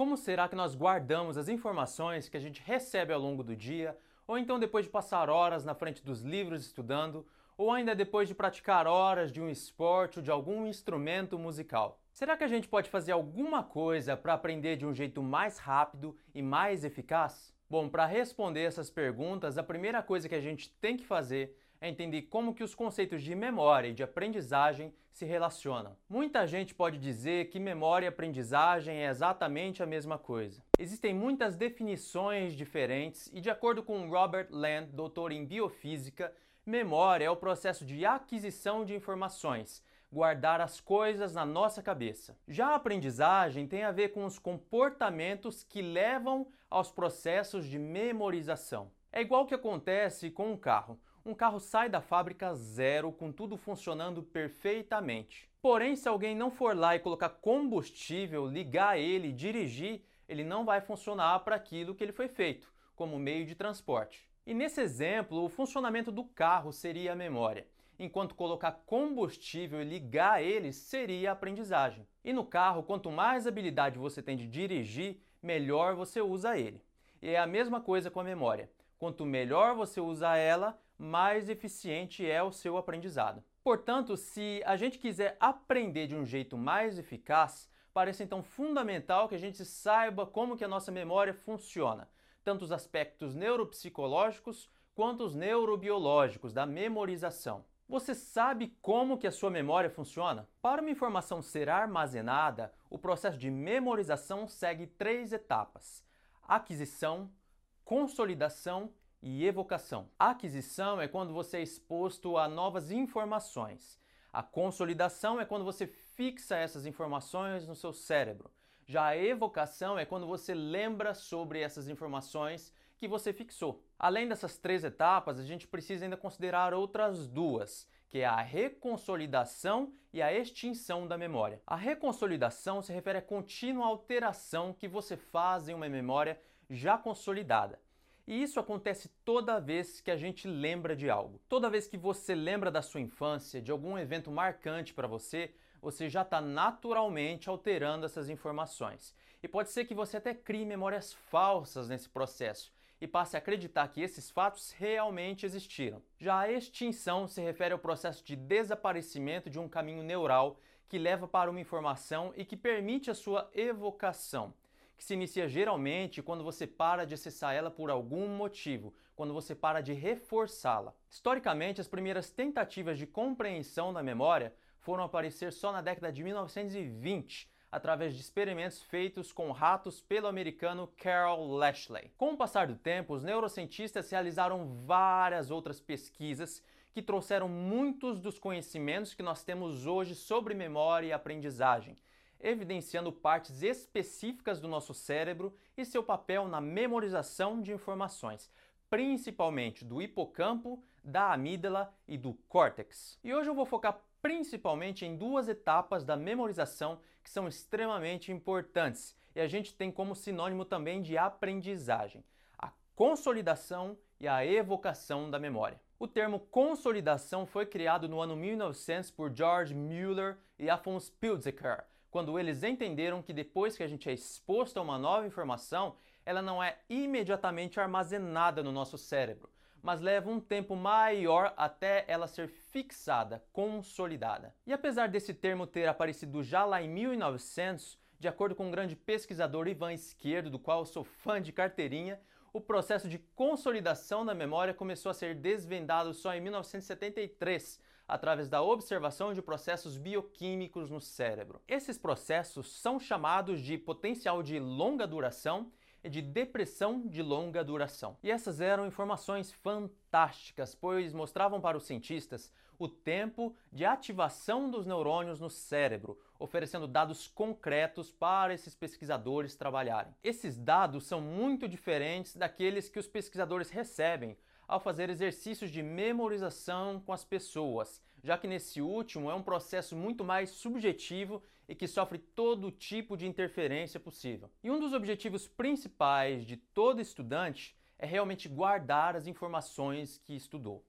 Como será que nós guardamos as informações que a gente recebe ao longo do dia, ou então depois de passar horas na frente dos livros estudando, ou ainda depois de praticar horas de um esporte ou de algum instrumento musical? Será que a gente pode fazer alguma coisa para aprender de um jeito mais rápido e mais eficaz? Bom, para responder essas perguntas, a primeira coisa que a gente tem que fazer é entender como que os conceitos de memória e de aprendizagem se relacionam. Muita gente pode dizer que memória e aprendizagem é exatamente a mesma coisa. Existem muitas definições diferentes e de acordo com Robert Land, doutor em biofísica, memória é o processo de aquisição de informações, guardar as coisas na nossa cabeça. Já a aprendizagem tem a ver com os comportamentos que levam aos processos de memorização. É igual que acontece com um carro. Um carro sai da fábrica zero com tudo funcionando perfeitamente. Porém, se alguém não for lá e colocar combustível, ligar ele, dirigir, ele não vai funcionar para aquilo que ele foi feito, como meio de transporte. E nesse exemplo, o funcionamento do carro seria a memória enquanto colocar combustível e ligar ele seria a aprendizagem. E no carro, quanto mais habilidade você tem de dirigir, melhor você usa ele. E é a mesma coisa com a memória. Quanto melhor você usa ela, mais eficiente é o seu aprendizado. Portanto, se a gente quiser aprender de um jeito mais eficaz, parece então fundamental que a gente saiba como que a nossa memória funciona, tanto os aspectos neuropsicológicos quanto os neurobiológicos da memorização. Você sabe como que a sua memória funciona? Para uma informação ser armazenada, o processo de memorização segue três etapas: aquisição, consolidação e evocação. A aquisição é quando você é exposto a novas informações. A consolidação é quando você fixa essas informações no seu cérebro. Já a evocação é quando você lembra sobre essas informações que você fixou. Além dessas três etapas, a gente precisa ainda considerar outras duas, que é a reconsolidação e a extinção da memória. A reconsolidação se refere à contínua alteração que você faz em uma memória já consolidada. E isso acontece toda vez que a gente lembra de algo. Toda vez que você lembra da sua infância, de algum evento marcante para você, você já está naturalmente alterando essas informações. E pode ser que você até crie memórias falsas nesse processo e passe a acreditar que esses fatos realmente existiram. Já a extinção se refere ao processo de desaparecimento de um caminho neural que leva para uma informação e que permite a sua evocação, que se inicia geralmente quando você para de acessar ela por algum motivo, quando você para de reforçá-la. Historicamente, as primeiras tentativas de compreensão da memória foram aparecer só na década de 1920 através de experimentos feitos com ratos pelo americano Carol Lashley. Com o passar do tempo, os neurocientistas realizaram várias outras pesquisas que trouxeram muitos dos conhecimentos que nós temos hoje sobre memória e aprendizagem, evidenciando partes específicas do nosso cérebro e seu papel na memorização de informações, principalmente do hipocampo, da amígdala e do córtex. E hoje eu vou focar principalmente em duas etapas da memorização que são extremamente importantes e a gente tem como sinônimo também de aprendizagem: a consolidação e a evocação da memória. O termo consolidação foi criado no ano 1900 por George Mueller e Afonso Pilzeker, quando eles entenderam que depois que a gente é exposto a uma nova informação, ela não é imediatamente armazenada no nosso cérebro, mas leva um tempo maior até ela ser fixada, consolidada. E apesar desse termo ter aparecido já lá em 1900, de acordo com o grande pesquisador Ivan Esquerdo, do qual sou fã de carteirinha, o processo de consolidação da memória começou a ser desvendado só em 1973, através da observação de processos bioquímicos no cérebro. Esses processos são chamados de potencial de longa duração e de depressão de longa duração. E essas eram informações fantásticas, pois mostravam para os cientistas o tempo de ativação dos neurônios no cérebro, oferecendo dados concretos para esses pesquisadores trabalharem. Esses dados são muito diferentes daqueles que os pesquisadores recebem ao fazer exercícios de memorização com as pessoas, já que nesse último é um processo muito mais subjetivo e que sofre todo tipo de interferência possível. E um dos objetivos principais de todo estudante é realmente guardar as informações que estudou.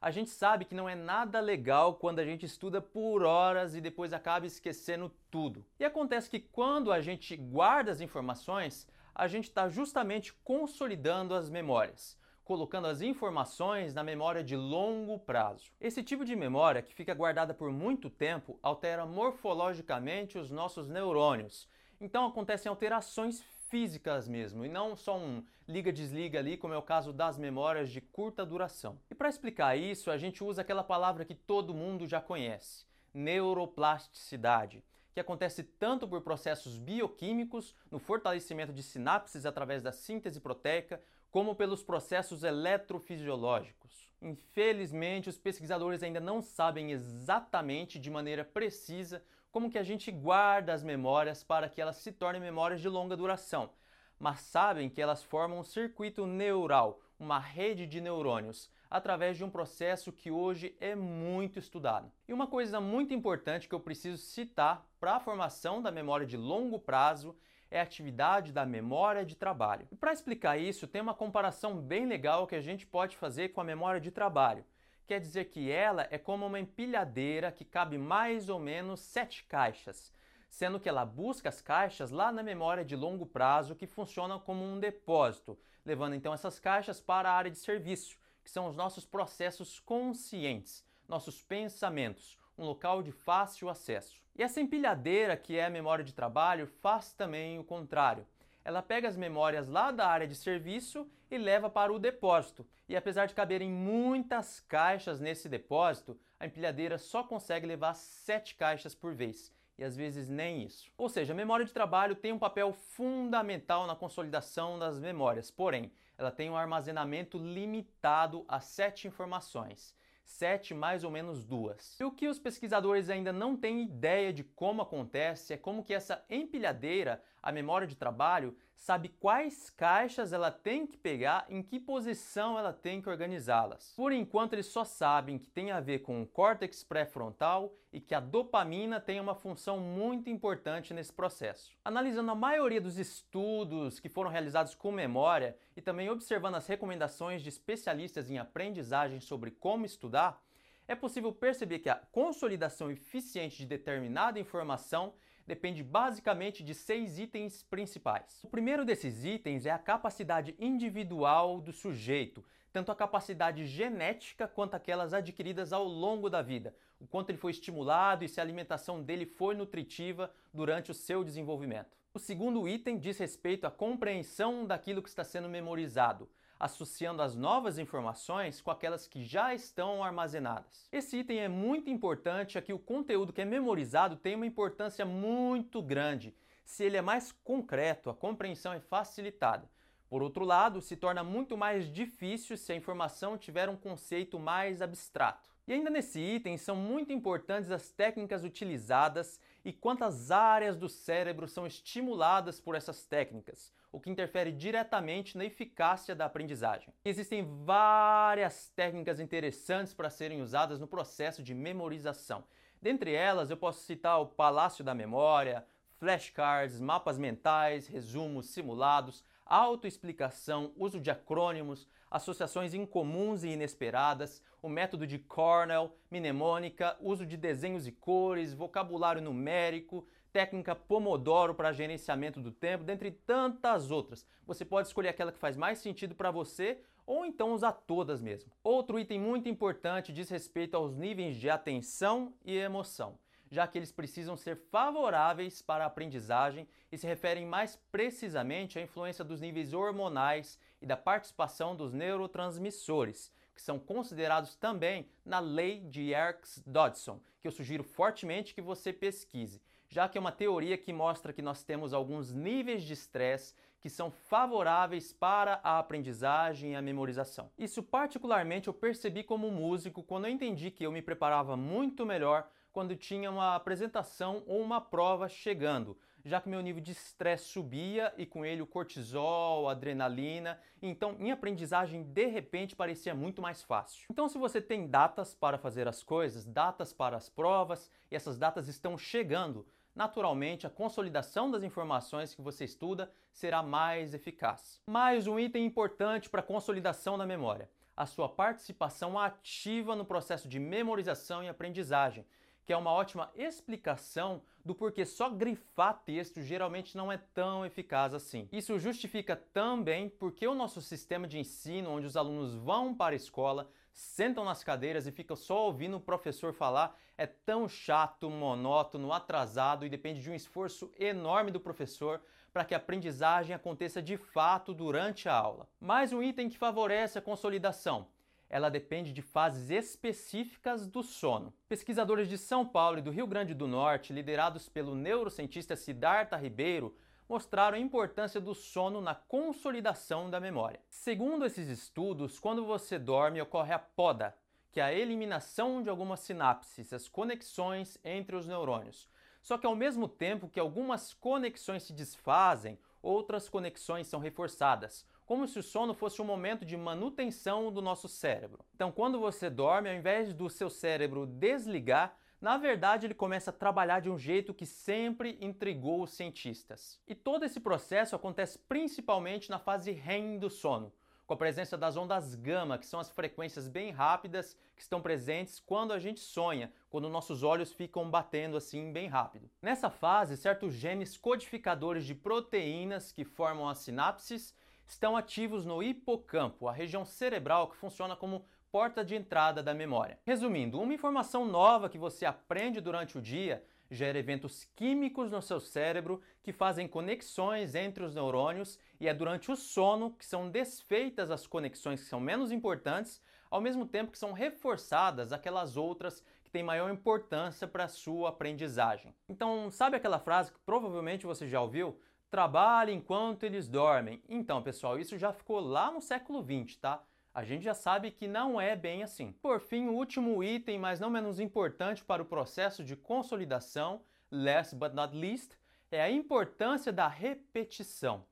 A gente sabe que não é nada legal quando a gente estuda por horas e depois acaba esquecendo tudo. E acontece que quando a gente guarda as informações, a gente está justamente consolidando as memórias colocando as informações na memória de longo prazo. Esse tipo de memória, que fica guardada por muito tempo, altera morfologicamente os nossos neurônios. Então acontecem alterações físicas mesmo, e não só um liga-desliga ali, como é o caso das memórias de curta duração. E para explicar isso, a gente usa aquela palavra que todo mundo já conhece: neuroplasticidade que acontece tanto por processos bioquímicos, no fortalecimento de sinapses através da síntese proteica, como pelos processos eletrofisiológicos. Infelizmente, os pesquisadores ainda não sabem exatamente de maneira precisa como que a gente guarda as memórias para que elas se tornem memórias de longa duração, mas sabem que elas formam um circuito neural, uma rede de neurônios, através de um processo que hoje é muito estudado. E uma coisa muito importante que eu preciso citar para a formação da memória de longo prazo é atividade da memória de trabalho. E para explicar isso, tem uma comparação bem legal que a gente pode fazer com a memória de trabalho. Quer dizer que ela é como uma empilhadeira que cabe mais ou menos sete caixas, sendo que ela busca as caixas lá na memória de longo prazo que funciona como um depósito, levando então essas caixas para a área de serviço, que são os nossos processos conscientes, nossos pensamentos, um local de fácil acesso. E essa empilhadeira, que é a memória de trabalho, faz também o contrário. Ela pega as memórias lá da área de serviço e leva para o depósito. E apesar de caberem muitas caixas nesse depósito, a empilhadeira só consegue levar sete caixas por vez e às vezes nem isso. Ou seja, a memória de trabalho tem um papel fundamental na consolidação das memórias, porém, ela tem um armazenamento limitado a sete informações sete mais ou menos duas. E o que os pesquisadores ainda não têm ideia de como acontece é como que essa empilhadeira, a memória de trabalho, sabe quais caixas ela tem que pegar, em que posição ela tem que organizá-las. Por enquanto eles só sabem que tem a ver com o córtex pré-frontal e que a dopamina tem uma função muito importante nesse processo. Analisando a maioria dos estudos que foram realizados com memória e também observando as recomendações de especialistas em aprendizagem sobre como estudar, é possível perceber que a consolidação eficiente de determinada informação depende basicamente de seis itens principais. O primeiro desses itens é a capacidade individual do sujeito, tanto a capacidade genética quanto aquelas adquiridas ao longo da vida, o quanto ele foi estimulado e se a alimentação dele foi nutritiva durante o seu desenvolvimento. O segundo item diz respeito à compreensão daquilo que está sendo memorizado, associando as novas informações com aquelas que já estão armazenadas. Esse item é muito importante, aqui o conteúdo que é memorizado tem uma importância muito grande. Se ele é mais concreto, a compreensão é facilitada. Por outro lado, se torna muito mais difícil se a informação tiver um conceito mais abstrato. E ainda nesse item são muito importantes as técnicas utilizadas e quantas áreas do cérebro são estimuladas por essas técnicas, o que interfere diretamente na eficácia da aprendizagem. Existem várias técnicas interessantes para serem usadas no processo de memorização. Dentre elas, eu posso citar o Palácio da Memória, flashcards, mapas mentais, resumos simulados, autoexplicação, uso de acrônimos, associações incomuns e inesperadas, o método de Cornell, mnemônica, uso de desenhos e cores, vocabulário numérico, técnica Pomodoro para gerenciamento do tempo, dentre tantas outras. Você pode escolher aquela que faz mais sentido para você ou então usar todas mesmo. Outro item muito importante diz respeito aos níveis de atenção e emoção já que eles precisam ser favoráveis para a aprendizagem e se referem mais precisamente à influência dos níveis hormonais e da participação dos neurotransmissores, que são considerados também na lei de Yerkes-Dodson, que eu sugiro fortemente que você pesquise, já que é uma teoria que mostra que nós temos alguns níveis de estresse que são favoráveis para a aprendizagem e a memorização. Isso particularmente eu percebi como músico quando eu entendi que eu me preparava muito melhor quando tinha uma apresentação ou uma prova chegando, já que meu nível de estresse subia e com ele o cortisol, a adrenalina, então minha aprendizagem de repente parecia muito mais fácil. Então, se você tem datas para fazer as coisas, datas para as provas, e essas datas estão chegando, naturalmente a consolidação das informações que você estuda será mais eficaz. Mais um item importante para a consolidação da memória a sua participação ativa no processo de memorização e aprendizagem, que é uma ótima explicação do porquê só grifar texto geralmente não é tão eficaz assim. Isso justifica também porque o nosso sistema de ensino, onde os alunos vão para a escola, sentam nas cadeiras e ficam só ouvindo o professor falar, é tão chato, monótono, atrasado e depende de um esforço enorme do professor para que a aprendizagem aconteça de fato durante a aula. Mais um item que favorece a consolidação ela depende de fases específicas do sono. Pesquisadores de São Paulo e do Rio Grande do Norte, liderados pelo neurocientista Siddhartha Ribeiro, mostraram a importância do sono na consolidação da memória. Segundo esses estudos, quando você dorme, ocorre a poda, que é a eliminação de algumas sinapses, as conexões entre os neurônios. Só que ao mesmo tempo que algumas conexões se desfazem, outras conexões são reforçadas, como se o sono fosse um momento de manutenção do nosso cérebro. Então, quando você dorme, ao invés do seu cérebro desligar, na verdade ele começa a trabalhar de um jeito que sempre intrigou os cientistas. E todo esse processo acontece principalmente na fase REM do sono, com a presença das ondas gama, que são as frequências bem rápidas que estão presentes quando a gente sonha, quando nossos olhos ficam batendo assim bem rápido. Nessa fase, certos genes codificadores de proteínas que formam as sinapses estão ativos no hipocampo, a região cerebral que funciona como porta de entrada da memória. Resumindo, uma informação nova que você aprende durante o dia gera eventos químicos no seu cérebro que fazem conexões entre os neurônios e é durante o sono que são desfeitas as conexões que são menos importantes, ao mesmo tempo que são reforçadas aquelas outras que têm maior importância para a sua aprendizagem. Então, sabe aquela frase que provavelmente você já ouviu? Trabalha enquanto eles dormem. Então, pessoal, isso já ficou lá no século XX, tá? A gente já sabe que não é bem assim. Por fim, o último item, mas não menos importante para o processo de consolidação, last but not least, é a importância da repetição.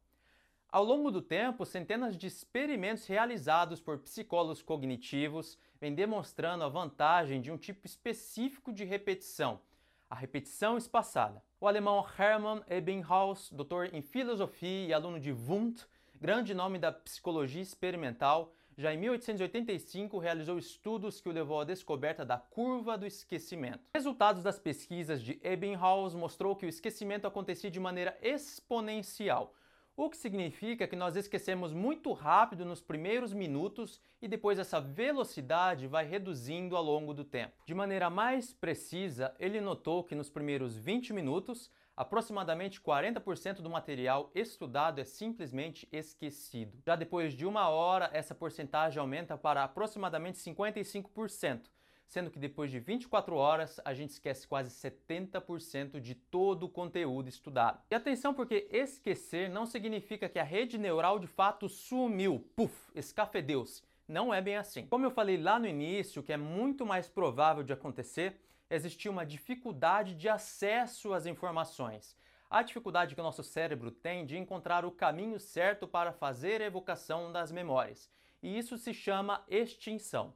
Ao longo do tempo, centenas de experimentos realizados por psicólogos cognitivos vêm demonstrando a vantagem de um tipo específico de repetição, a repetição espaçada. O alemão Hermann Ebbinghaus, doutor em filosofia e aluno de Wundt, grande nome da psicologia experimental, já em 1885 realizou estudos que o levou à descoberta da curva do esquecimento. Resultados das pesquisas de Ebbinghaus mostrou que o esquecimento acontecia de maneira exponencial, o que significa que nós esquecemos muito rápido nos primeiros minutos e depois essa velocidade vai reduzindo ao longo do tempo. De maneira mais precisa, ele notou que nos primeiros 20 minutos, aproximadamente 40% do material estudado é simplesmente esquecido. Já depois de uma hora, essa porcentagem aumenta para aproximadamente 55% sendo que depois de 24 horas a gente esquece quase 70% de todo o conteúdo estudado. E atenção porque esquecer não significa que a rede neural de fato sumiu, puf, escafedeu-se. Não é bem assim. Como eu falei lá no início, que é muito mais provável de acontecer, existia uma dificuldade de acesso às informações. A dificuldade que o nosso cérebro tem de encontrar o caminho certo para fazer a evocação das memórias. E isso se chama extinção.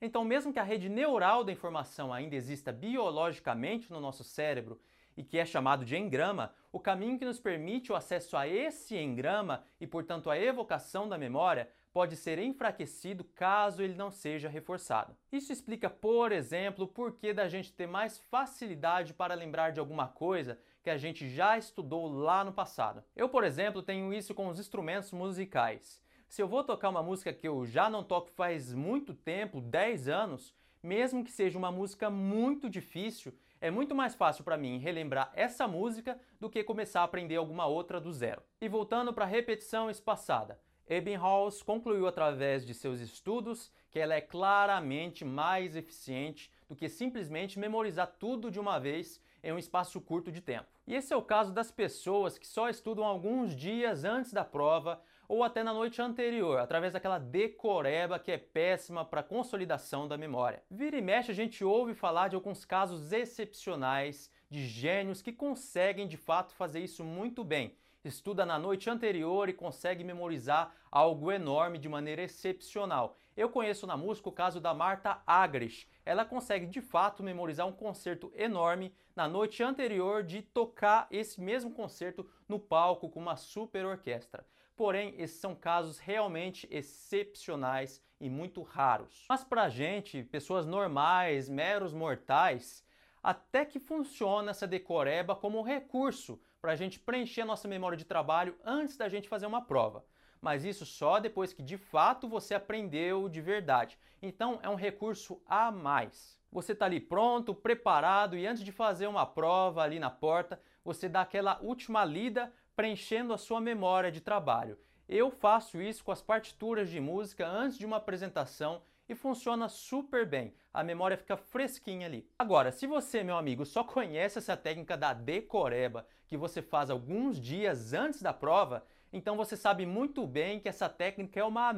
Então, mesmo que a rede neural da informação ainda exista biologicamente no nosso cérebro e que é chamado de engrama, o caminho que nos permite o acesso a esse engrama e, portanto, a evocação da memória pode ser enfraquecido caso ele não seja reforçado. Isso explica, por exemplo, o porquê da gente ter mais facilidade para lembrar de alguma coisa que a gente já estudou lá no passado. Eu, por exemplo, tenho isso com os instrumentos musicais. Se eu vou tocar uma música que eu já não toco faz muito tempo, 10 anos, mesmo que seja uma música muito difícil, é muito mais fácil para mim relembrar essa música do que começar a aprender alguma outra do zero. E voltando para a repetição espaçada, Ebbinghaus concluiu através de seus estudos que ela é claramente mais eficiente do que simplesmente memorizar tudo de uma vez em um espaço curto de tempo. E esse é o caso das pessoas que só estudam alguns dias antes da prova ou até na noite anterior, através daquela decoreba que é péssima para consolidação da memória. Vira e mexe a gente ouve falar de alguns casos excepcionais de gênios que conseguem de fato fazer isso muito bem estuda na noite anterior e consegue memorizar algo enorme de maneira excepcional. Eu conheço na música o caso da Marta Agres. Ela consegue de fato memorizar um concerto enorme na noite anterior de tocar esse mesmo concerto no palco com uma super orquestra. Porém, esses são casos realmente excepcionais e muito raros. Mas para gente, pessoas normais, meros mortais, até que funciona essa decoreba como recurso para a gente preencher a nossa memória de trabalho antes da gente fazer uma prova. Mas isso só depois que de fato você aprendeu de verdade. Então é um recurso a mais. Você está ali pronto, preparado e antes de fazer uma prova ali na porta, você dá aquela última lida preenchendo a sua memória de trabalho. Eu faço isso com as partituras de música antes de uma apresentação e funciona super bem. A memória fica fresquinha ali. Agora, se você, meu amigo, só conhece essa técnica da decoreba que você faz alguns dias antes da prova, então você sabe muito bem que essa técnica é uma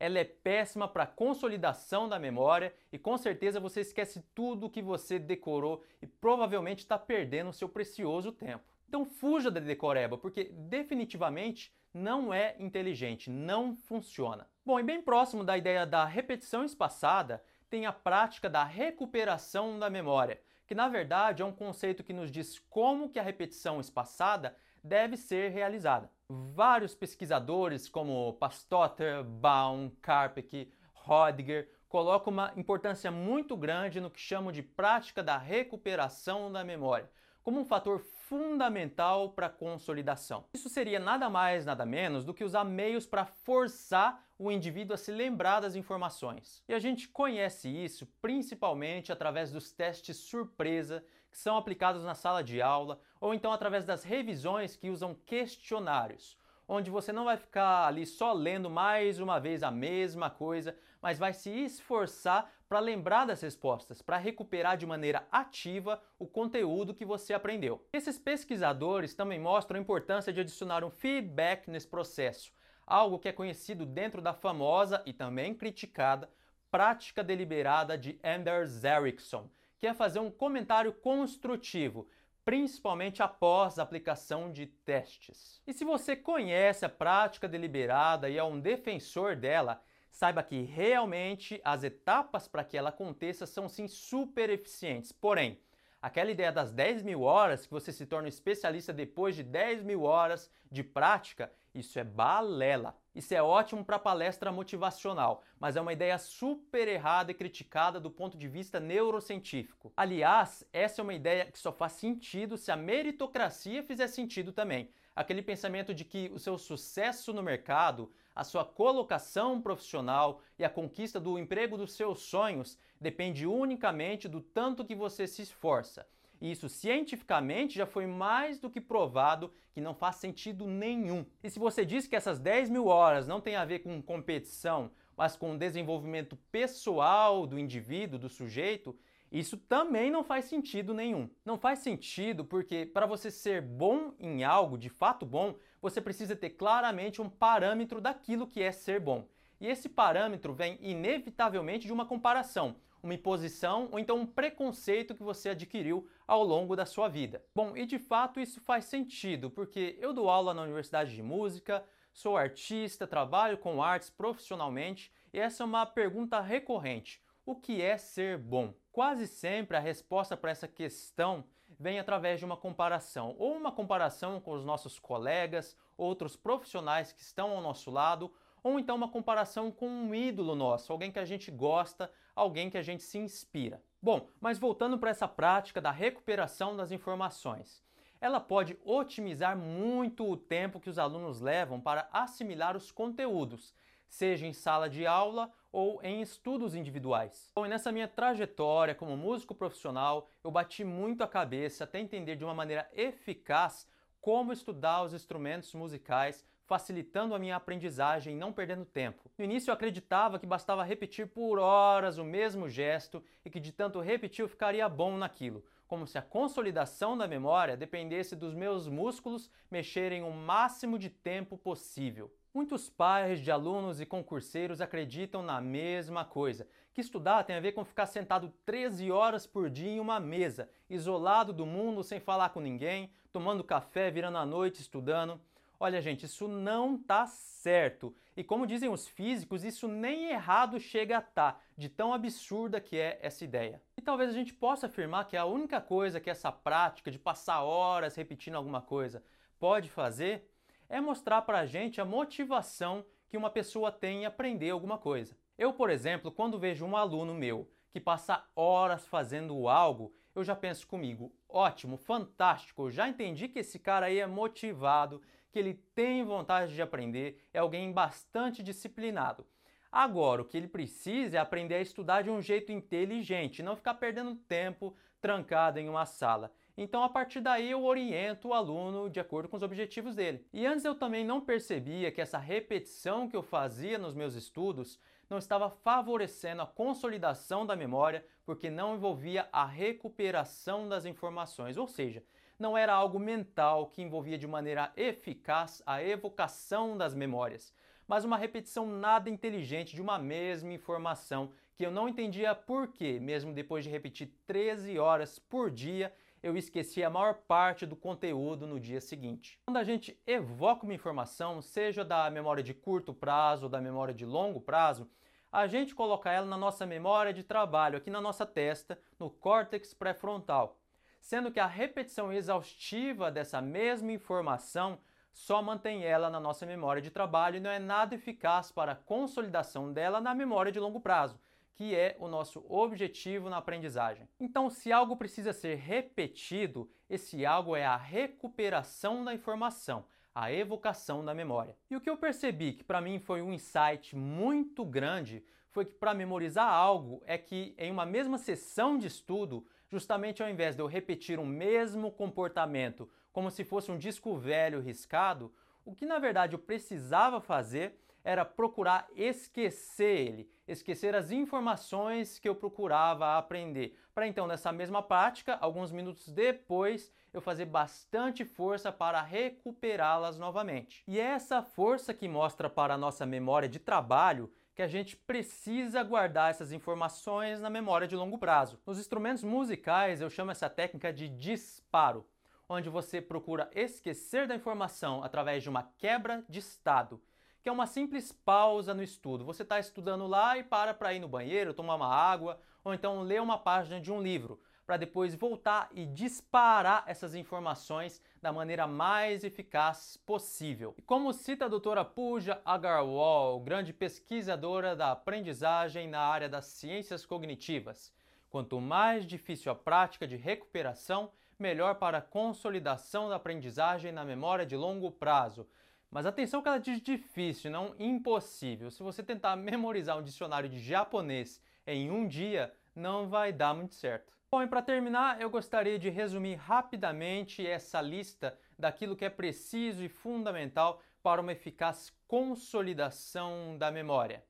ela é péssima para consolidação da memória e com certeza você esquece tudo que você decorou e provavelmente está perdendo o seu precioso tempo. Então fuja da decoreba, porque definitivamente não é inteligente, não funciona. Bom, e bem próximo da ideia da repetição espaçada, tem a prática da recuperação da memória, que na verdade é um conceito que nos diz como que a repetição espaçada deve ser realizada. Vários pesquisadores como Pastotter, Baum, Karpik, Rodiger colocam uma importância muito grande no que chamam de prática da recuperação da memória, como um fator fundamental para a consolidação. Isso seria nada mais, nada menos do que usar meios para forçar o indivíduo a se lembrar das informações. E a gente conhece isso principalmente através dos testes surpresa que são aplicados na sala de aula ou então através das revisões que usam questionários onde você não vai ficar ali só lendo mais uma vez a mesma coisa, mas vai se esforçar para lembrar das respostas, para recuperar de maneira ativa o conteúdo que você aprendeu. Esses pesquisadores também mostram a importância de adicionar um feedback nesse processo, algo que é conhecido dentro da famosa e também criticada prática deliberada de Anders Ericsson, que é fazer um comentário construtivo, principalmente após a aplicação de testes. E se você conhece a prática deliberada e é um defensor dela, saiba que realmente as etapas para que ela aconteça são sim super eficientes. Porém, aquela ideia das 10 mil horas, que você se torna especialista depois de 10 mil horas de prática, isso é balela. Isso é ótimo para palestra motivacional, mas é uma ideia super errada e criticada do ponto de vista neurocientífico. Aliás, essa é uma ideia que só faz sentido se a meritocracia fizer sentido também. Aquele pensamento de que o seu sucesso no mercado, a sua colocação profissional e a conquista do emprego dos seus sonhos depende unicamente do tanto que você se esforça. E isso cientificamente já foi mais do que provado que não faz sentido nenhum. E se você diz que essas 10 mil horas não tem a ver com competição, mas com desenvolvimento pessoal do indivíduo, do sujeito, isso também não faz sentido nenhum. Não faz sentido porque para você ser bom em algo, de fato bom, você precisa ter claramente um parâmetro daquilo que é ser bom. E esse parâmetro vem inevitavelmente de uma comparação uma imposição ou então um preconceito que você adquiriu ao longo da sua vida. Bom, e de fato isso faz sentido, porque eu dou aula na Universidade de Música, sou artista, trabalho com artes profissionalmente e essa é uma pergunta recorrente. O que é ser bom? Quase sempre a resposta para essa questão vem através de uma comparação, ou uma comparação com os nossos colegas, outros profissionais que estão ao nosso lado, ou então uma comparação com um ídolo nosso, alguém que a gente gosta, alguém que a gente se inspira. Bom, mas voltando para essa prática da recuperação das informações. Ela pode otimizar muito o tempo que os alunos levam para assimilar os conteúdos, seja em sala de aula ou em estudos individuais. Bom, e nessa minha trajetória como músico profissional, eu bati muito a cabeça até entender de uma maneira eficaz como estudar os instrumentos musicais facilitando a minha aprendizagem e não perdendo tempo. No início eu acreditava que bastava repetir por horas o mesmo gesto e que de tanto repetir eu ficaria bom naquilo, como se a consolidação da memória dependesse dos meus músculos mexerem o máximo de tempo possível. Muitos pais de alunos e concurseiros acreditam na mesma coisa, que estudar tem a ver com ficar sentado 13 horas por dia em uma mesa, isolado do mundo, sem falar com ninguém, tomando café, virando a noite estudando. Olha, gente, isso não tá certo. E como dizem os físicos, isso nem errado chega a tá, de tão absurda que é essa ideia. E talvez a gente possa afirmar que a única coisa que essa prática de passar horas repetindo alguma coisa pode fazer é mostrar para a gente a motivação que uma pessoa tem em aprender alguma coisa. Eu, por exemplo, quando vejo um aluno meu que passa horas fazendo algo, eu já penso comigo, ótimo, fantástico, já entendi que esse cara aí é motivado, que ele tem vontade de aprender, é alguém bastante disciplinado. Agora, o que ele precisa é aprender a estudar de um jeito inteligente, não ficar perdendo tempo trancado em uma sala. Então, a partir daí, eu oriento o aluno de acordo com os objetivos dele. E antes eu também não percebia que essa repetição que eu fazia nos meus estudos não estava favorecendo a consolidação da memória, porque não envolvia a recuperação das informações, ou seja, não era algo mental que envolvia de maneira eficaz a evocação das memórias, mas uma repetição nada inteligente de uma mesma informação que eu não entendia por que, mesmo depois de repetir 13 horas por dia, eu esqueci a maior parte do conteúdo no dia seguinte. Quando a gente evoca uma informação, seja da memória de curto prazo ou da memória de longo prazo, a gente coloca ela na nossa memória de trabalho, aqui na nossa testa, no córtex pré-frontal sendo que a repetição exaustiva dessa mesma informação só mantém ela na nossa memória de trabalho e não é nada eficaz para a consolidação dela na memória de longo prazo, que é o nosso objetivo na aprendizagem. Então, se algo precisa ser repetido, esse algo é a recuperação da informação, a evocação da memória. E o que eu percebi que para mim foi um insight muito grande foi que para memorizar algo é que em uma mesma sessão de estudo justamente ao invés de eu repetir o mesmo comportamento como se fosse um disco velho riscado, o que na verdade eu precisava fazer era procurar esquecer ele, esquecer as informações que eu procurava aprender, para então nessa mesma prática, alguns minutos depois, eu fazer bastante força para recuperá-las novamente. E é essa força que mostra para a nossa memória de trabalho que a gente precisa guardar essas informações na memória de longo prazo. Nos instrumentos musicais, eu chamo essa técnica de disparo, onde você procura esquecer da informação através de uma quebra de estado, que é uma simples pausa no estudo. Você está estudando lá e para para ir no banheiro, tomar uma água, ou então ler uma página de um livro para depois voltar e disparar essas informações da maneira mais eficaz possível. E como cita a doutora Pooja Agarwal, grande pesquisadora da aprendizagem na área das ciências cognitivas, quanto mais difícil a prática de recuperação, melhor para a consolidação da aprendizagem na memória de longo prazo. Mas atenção que ela diz difícil, não impossível. Se você tentar memorizar um dicionário de japonês em um dia, não vai dar muito certo. Bom, e para terminar, eu gostaria de resumir rapidamente essa lista daquilo que é preciso e fundamental para uma eficaz consolidação da memória.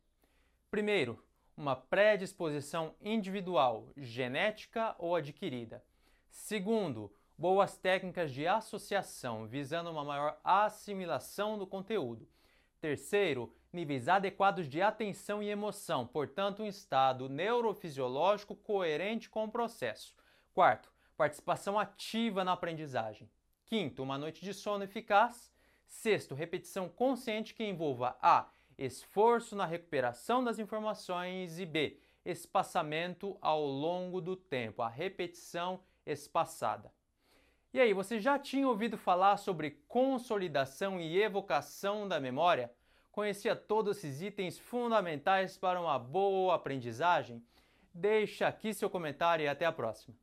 Primeiro, uma predisposição individual, genética ou adquirida. Segundo, boas técnicas de associação, visando uma maior assimilação do conteúdo. Terceiro, níveis adequados de atenção e emoção, portanto, um estado neurofisiológico coerente com o processo. Quarto, participação ativa na aprendizagem. Quinto, uma noite de sono eficaz. Sexto, repetição consciente que envolva A. Esforço na recuperação das informações e B. Espaçamento ao longo do tempo, a repetição espaçada. E aí, você já tinha ouvido falar sobre consolidação e evocação da memória? Conhecia todos esses itens fundamentais para uma boa aprendizagem? Deixa aqui seu comentário e até a próxima.